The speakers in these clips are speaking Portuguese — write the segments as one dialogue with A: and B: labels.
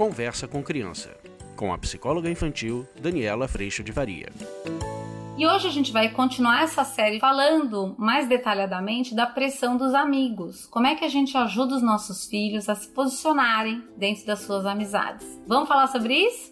A: Conversa com Criança, com a psicóloga infantil Daniela Freixo de Varia.
B: E hoje a gente vai continuar essa série falando mais detalhadamente da pressão dos amigos. Como é que a gente ajuda os nossos filhos a se posicionarem dentro das suas amizades? Vamos falar sobre isso?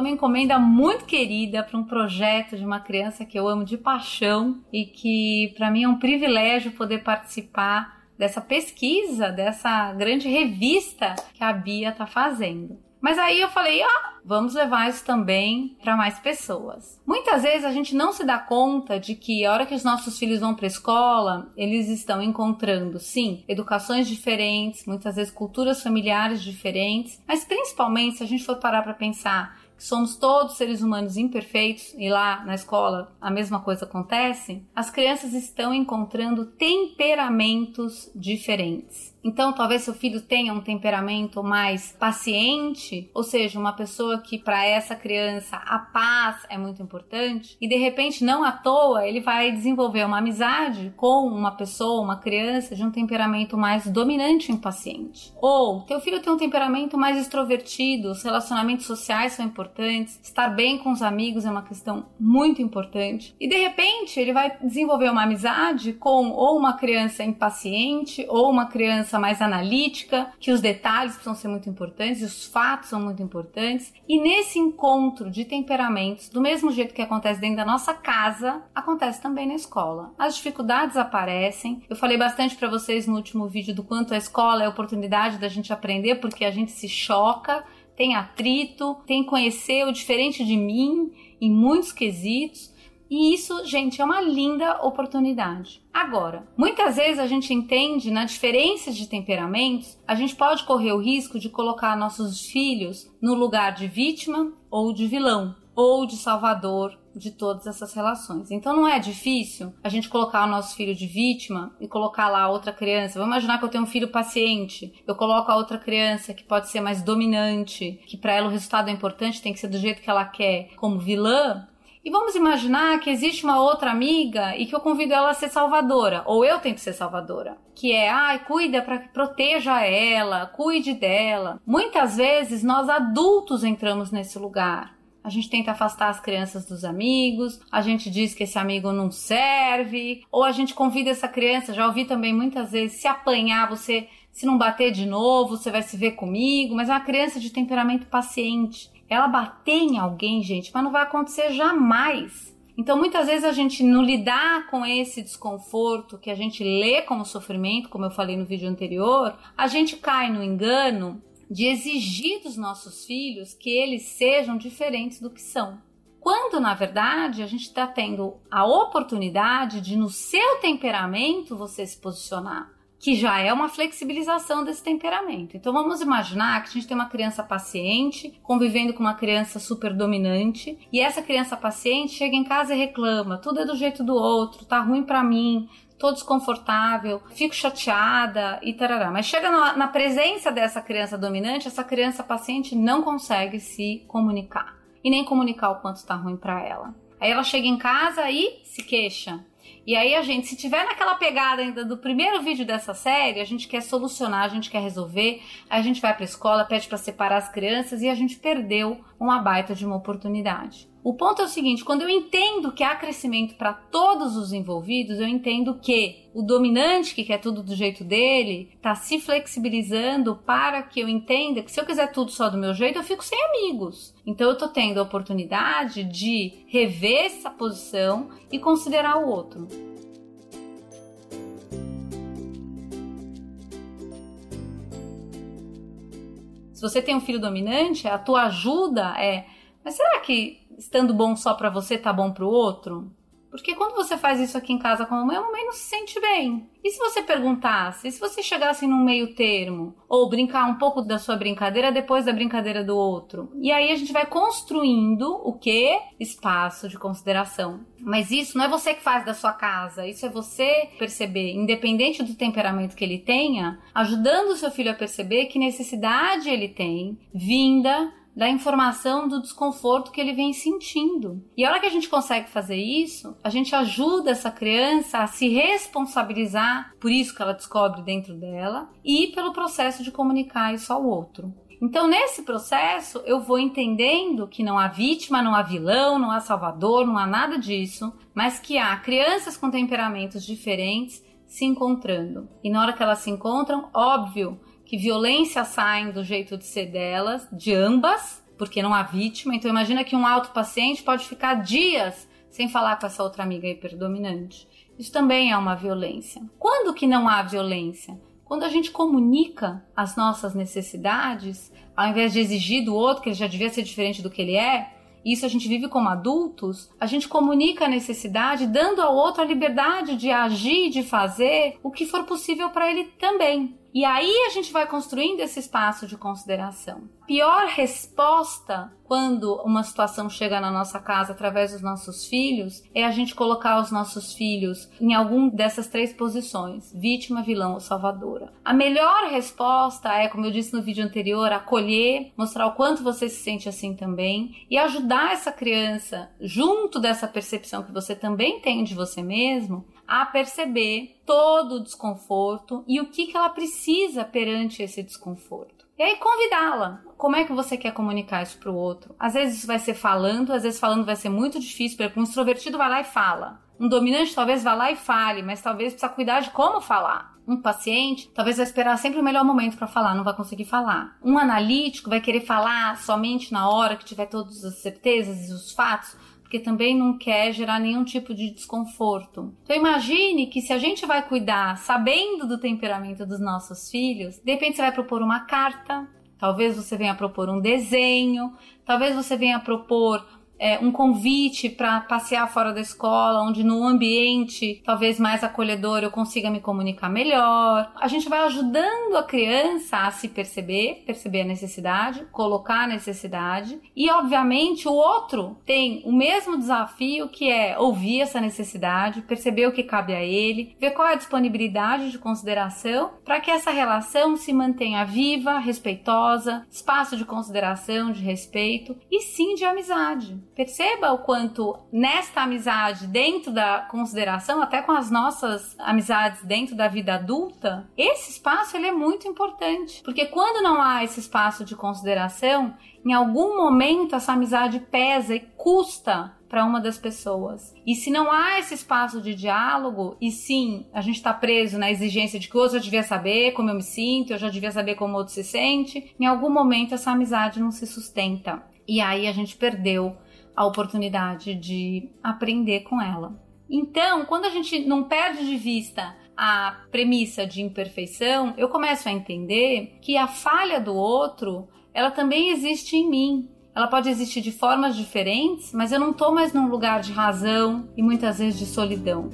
B: Uma encomenda muito querida para um projeto de uma criança que eu amo de paixão e que para mim é um privilégio poder participar dessa pesquisa, dessa grande revista que a Bia está fazendo. Mas aí eu falei, ah, vamos levar isso também para mais pessoas. Muitas vezes a gente não se dá conta de que a hora que os nossos filhos vão para escola, eles estão encontrando, sim, educações diferentes, muitas vezes culturas familiares diferentes, mas principalmente se a gente for parar para pensar que somos todos seres humanos imperfeitos e lá na escola a mesma coisa acontece, as crianças estão encontrando temperamentos diferentes. Então, talvez seu filho tenha um temperamento mais paciente, ou seja, uma pessoa que para essa criança a paz é muito importante, e de repente, não à toa, ele vai desenvolver uma amizade com uma pessoa, uma criança de um temperamento mais dominante e impaciente. Ou teu filho tem um temperamento mais extrovertido, os relacionamentos sociais são importantes, estar bem com os amigos é uma questão muito importante. E de repente, ele vai desenvolver uma amizade com ou uma criança impaciente ou uma criança mais analítica, que os detalhes precisam ser muito importantes, os fatos são muito importantes. E nesse encontro de temperamentos, do mesmo jeito que acontece dentro da nossa casa, acontece também na escola. As dificuldades aparecem. Eu falei bastante para vocês no último vídeo do quanto a escola é a oportunidade da gente aprender, porque a gente se choca, tem atrito, tem conhecer o diferente de mim em muitos quesitos. E isso, gente, é uma linda oportunidade. Agora, muitas vezes a gente entende na diferença de temperamentos, a gente pode correr o risco de colocar nossos filhos no lugar de vítima ou de vilão, ou de salvador de todas essas relações. Então não é difícil a gente colocar o nosso filho de vítima e colocar lá outra criança. Vamos imaginar que eu tenho um filho paciente, eu coloco a outra criança que pode ser mais dominante, que para ela o resultado é importante, tem que ser do jeito que ela quer, como vilã. E vamos imaginar que existe uma outra amiga e que eu convido ela a ser salvadora, ou eu tento ser salvadora, que é, ai, cuida para que proteja ela, cuide dela. Muitas vezes nós adultos entramos nesse lugar. A gente tenta afastar as crianças dos amigos, a gente diz que esse amigo não serve, ou a gente convida essa criança, já ouvi também muitas vezes, se apanhar, você se não bater de novo, você vai se ver comigo, mas é uma criança de temperamento paciente ela bater em alguém, gente, mas não vai acontecer jamais. Então, muitas vezes a gente não lidar com esse desconforto que a gente lê como sofrimento, como eu falei no vídeo anterior, a gente cai no engano de exigir dos nossos filhos que eles sejam diferentes do que são. Quando, na verdade, a gente está tendo a oportunidade de, no seu temperamento, você se posicionar que já é uma flexibilização desse temperamento. Então vamos imaginar que a gente tem uma criança paciente convivendo com uma criança super dominante e essa criança paciente chega em casa e reclama, tudo é do jeito do outro, tá ruim para mim, tô desconfortável, fico chateada e tarará. Mas chega na, na presença dessa criança dominante, essa criança paciente não consegue se comunicar e nem comunicar o quanto está ruim para ela. Aí ela chega em casa e se queixa. E aí a gente, se tiver naquela pegada ainda do primeiro vídeo dessa série, a gente quer solucionar, a gente quer resolver, a gente vai para a escola, pede para separar as crianças e a gente perdeu uma baita de uma oportunidade. O ponto é o seguinte: quando eu entendo que há crescimento para todos os envolvidos, eu entendo que o dominante, que quer tudo do jeito dele, está se flexibilizando para que eu entenda que se eu quiser tudo só do meu jeito, eu fico sem amigos. Então eu estou tendo a oportunidade de rever essa posição e considerar o outro. Se você tem um filho dominante, a tua ajuda é mas será que estando bom só para você tá bom para o outro? Porque quando você faz isso aqui em casa com a mamãe, a mamãe não se sente bem. E se você perguntasse, e se você chegasse num meio termo, ou brincar um pouco da sua brincadeira depois da brincadeira do outro? E aí a gente vai construindo o que? Espaço de consideração. Mas isso não é você que faz da sua casa, isso é você perceber, independente do temperamento que ele tenha, ajudando o seu filho a perceber que necessidade ele tem, vinda da informação do desconforto que ele vem sentindo. E a hora que a gente consegue fazer isso, a gente ajuda essa criança a se responsabilizar por isso que ela descobre dentro dela e pelo processo de comunicar isso ao outro. Então, nesse processo, eu vou entendendo que não há vítima, não há vilão, não há salvador, não há nada disso, mas que há crianças com temperamentos diferentes se encontrando. E na hora que elas se encontram, óbvio que violência saem do jeito de ser delas, de ambas, porque não há vítima. Então imagina que um alto paciente pode ficar dias sem falar com essa outra amiga hiperdominante. Isso também é uma violência. Quando que não há violência? Quando a gente comunica as nossas necessidades, ao invés de exigir do outro que ele já devia ser diferente do que ele é, isso a gente vive como adultos, a gente comunica a necessidade, dando ao outro a liberdade de agir, de fazer o que for possível para ele também. E aí a gente vai construindo esse espaço de consideração. Pior resposta quando uma situação chega na nossa casa através dos nossos filhos é a gente colocar os nossos filhos em algum dessas três posições: vítima, vilão ou salvadora. A melhor resposta é, como eu disse no vídeo anterior, acolher, mostrar o quanto você se sente assim também e ajudar essa criança junto dessa percepção que você também tem de você mesmo a perceber todo o desconforto e o que, que ela precisa perante esse desconforto. E aí convidá-la. Como é que você quer comunicar isso para o outro? Às vezes isso vai ser falando, às vezes falando vai ser muito difícil, porque um extrovertido vai lá e fala. Um dominante talvez vá lá e fale, mas talvez precisa cuidar de como falar. Um paciente talvez vai esperar sempre o melhor momento para falar, não vai conseguir falar. Um analítico vai querer falar somente na hora que tiver todas as certezas e os fatos porque também não quer gerar nenhum tipo de desconforto. Então imagine que se a gente vai cuidar sabendo do temperamento dos nossos filhos, de repente você vai propor uma carta, talvez você venha propor um desenho, talvez você venha propor é, um convite para passear fora da escola, onde no ambiente talvez mais acolhedor eu consiga me comunicar melhor. A gente vai ajudando a criança a se perceber, perceber a necessidade, colocar a necessidade e, obviamente, o outro tem o mesmo desafio que é ouvir essa necessidade, perceber o que cabe a ele, ver qual é a disponibilidade de consideração para que essa relação se mantenha viva, respeitosa, espaço de consideração, de respeito e sim de amizade. Perceba o quanto nesta amizade, dentro da consideração, até com as nossas amizades dentro da vida adulta, esse espaço ele é muito importante. Porque quando não há esse espaço de consideração, em algum momento essa amizade pesa e custa para uma das pessoas. E se não há esse espaço de diálogo, e sim, a gente está preso na exigência de que outro já devia saber como eu me sinto, eu já devia saber como o outro se sente, em algum momento essa amizade não se sustenta. E aí a gente perdeu a oportunidade de aprender com ela. Então, quando a gente não perde de vista a premissa de imperfeição, eu começo a entender que a falha do outro, ela também existe em mim. Ela pode existir de formas diferentes, mas eu não estou mais num lugar de razão e muitas vezes de solidão.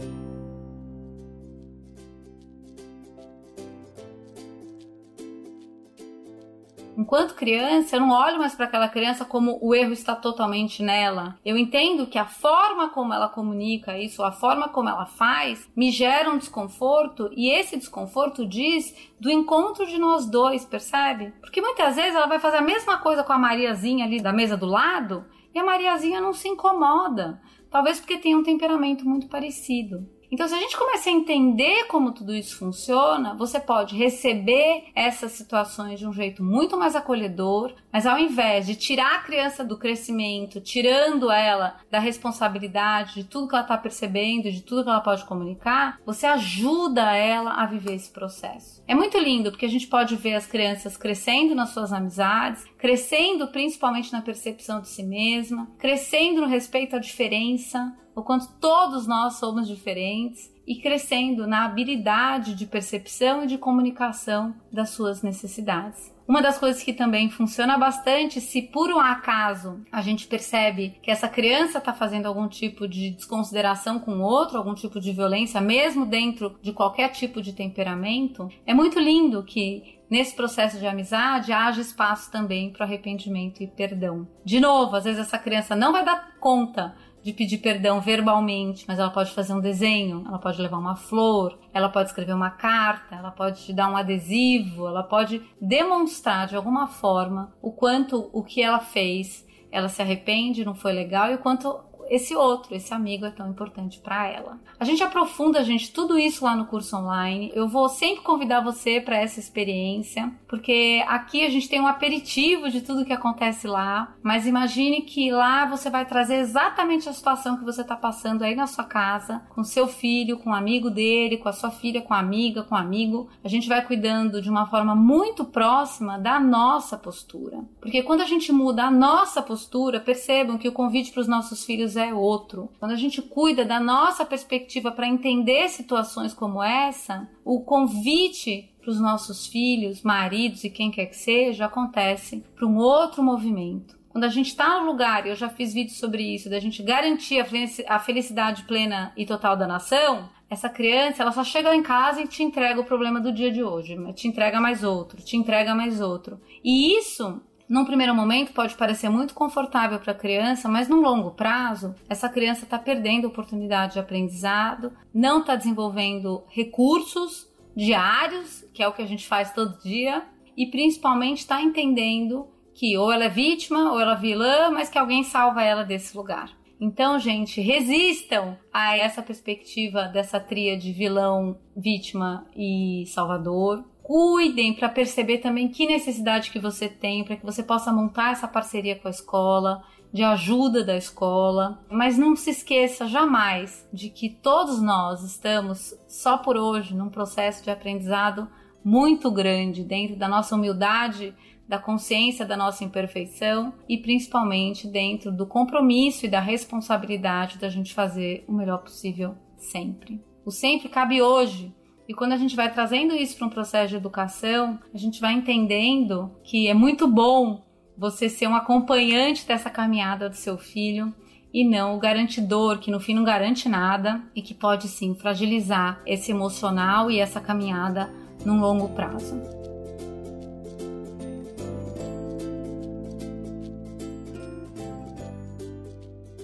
B: Enquanto criança, eu não olho mais para aquela criança como o erro está totalmente nela. Eu entendo que a forma como ela comunica isso, a forma como ela faz, me gera um desconforto e esse desconforto diz do encontro de nós dois, percebe? Porque muitas vezes ela vai fazer a mesma coisa com a Mariazinha ali da mesa do lado e a Mariazinha não se incomoda. Talvez porque tem um temperamento muito parecido. Então, se a gente começa a entender como tudo isso funciona, você pode receber essas situações de um jeito muito mais acolhedor, mas ao invés de tirar a criança do crescimento, tirando ela da responsabilidade de tudo que ela está percebendo, de tudo que ela pode comunicar, você ajuda ela a viver esse processo. É muito lindo porque a gente pode ver as crianças crescendo nas suas amizades, crescendo principalmente na percepção de si mesma, crescendo no respeito à diferença, o quanto todos nós somos diferentes e crescendo na habilidade de percepção e de comunicação das suas necessidades. Uma das coisas que também funciona bastante, se por um acaso a gente percebe que essa criança está fazendo algum tipo de desconsideração com o outro, algum tipo de violência, mesmo dentro de qualquer tipo de temperamento, é muito lindo que nesse processo de amizade haja espaço também para arrependimento e perdão. De novo, às vezes essa criança não vai dar conta de pedir perdão verbalmente, mas ela pode fazer um desenho, ela pode levar uma flor, ela pode escrever uma carta, ela pode te dar um adesivo, ela pode demonstrar de alguma forma o quanto o que ela fez ela se arrepende, não foi legal, e o quanto esse outro, esse amigo é tão importante para ela. A gente aprofunda, gente, tudo isso lá no curso online. Eu vou sempre convidar você para essa experiência, porque aqui a gente tem um aperitivo de tudo que acontece lá, mas imagine que lá você vai trazer exatamente a situação que você está passando aí na sua casa, com seu filho, com um amigo dele, com a sua filha, com a amiga, com o amigo. A gente vai cuidando de uma forma muito próxima da nossa postura. Porque quando a gente muda a nossa postura, percebam que o convite para os nossos filhos é outro. Quando a gente cuida da nossa perspectiva para entender situações como essa, o convite para os nossos filhos, maridos e quem quer que seja acontece para um outro movimento. Quando a gente está no lugar, eu já fiz vídeo sobre isso, da gente garantir a felicidade plena e total da nação, essa criança ela só chega em casa e te entrega o problema do dia de hoje, te entrega mais outro, te entrega mais outro. E isso num primeiro momento pode parecer muito confortável para a criança, mas num longo prazo, essa criança está perdendo oportunidade de aprendizado, não está desenvolvendo recursos diários, que é o que a gente faz todo dia, e principalmente está entendendo que ou ela é vítima ou ela é vilã, mas que alguém salva ela desse lugar. Então, gente, resistam a essa perspectiva dessa tríade vilão, vítima e salvador cuidem para perceber também que necessidade que você tem para que você possa montar essa parceria com a escola, de ajuda da escola, mas não se esqueça jamais de que todos nós estamos só por hoje num processo de aprendizado muito grande dentro da nossa humildade, da consciência da nossa imperfeição e principalmente dentro do compromisso e da responsabilidade da gente fazer o melhor possível sempre. O sempre cabe hoje, e quando a gente vai trazendo isso para um processo de educação, a gente vai entendendo que é muito bom você ser um acompanhante dessa caminhada do seu filho e não o garantidor, que no fim não garante nada e que pode sim fragilizar esse emocional e essa caminhada num longo prazo.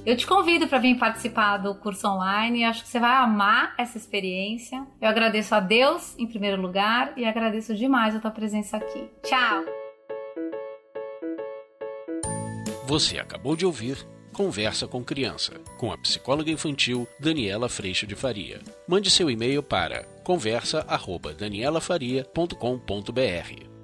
B: Eu te convido para vir participar do curso online. Acho que você vai amar essa experiência. Eu agradeço a Deus em primeiro lugar e agradeço demais a tua presença aqui. Tchau!
A: Você acabou de ouvir Conversa com Criança, com a psicóloga infantil Daniela Freixo de Faria. Mande seu e-mail para conversa@danielafaria.com.br.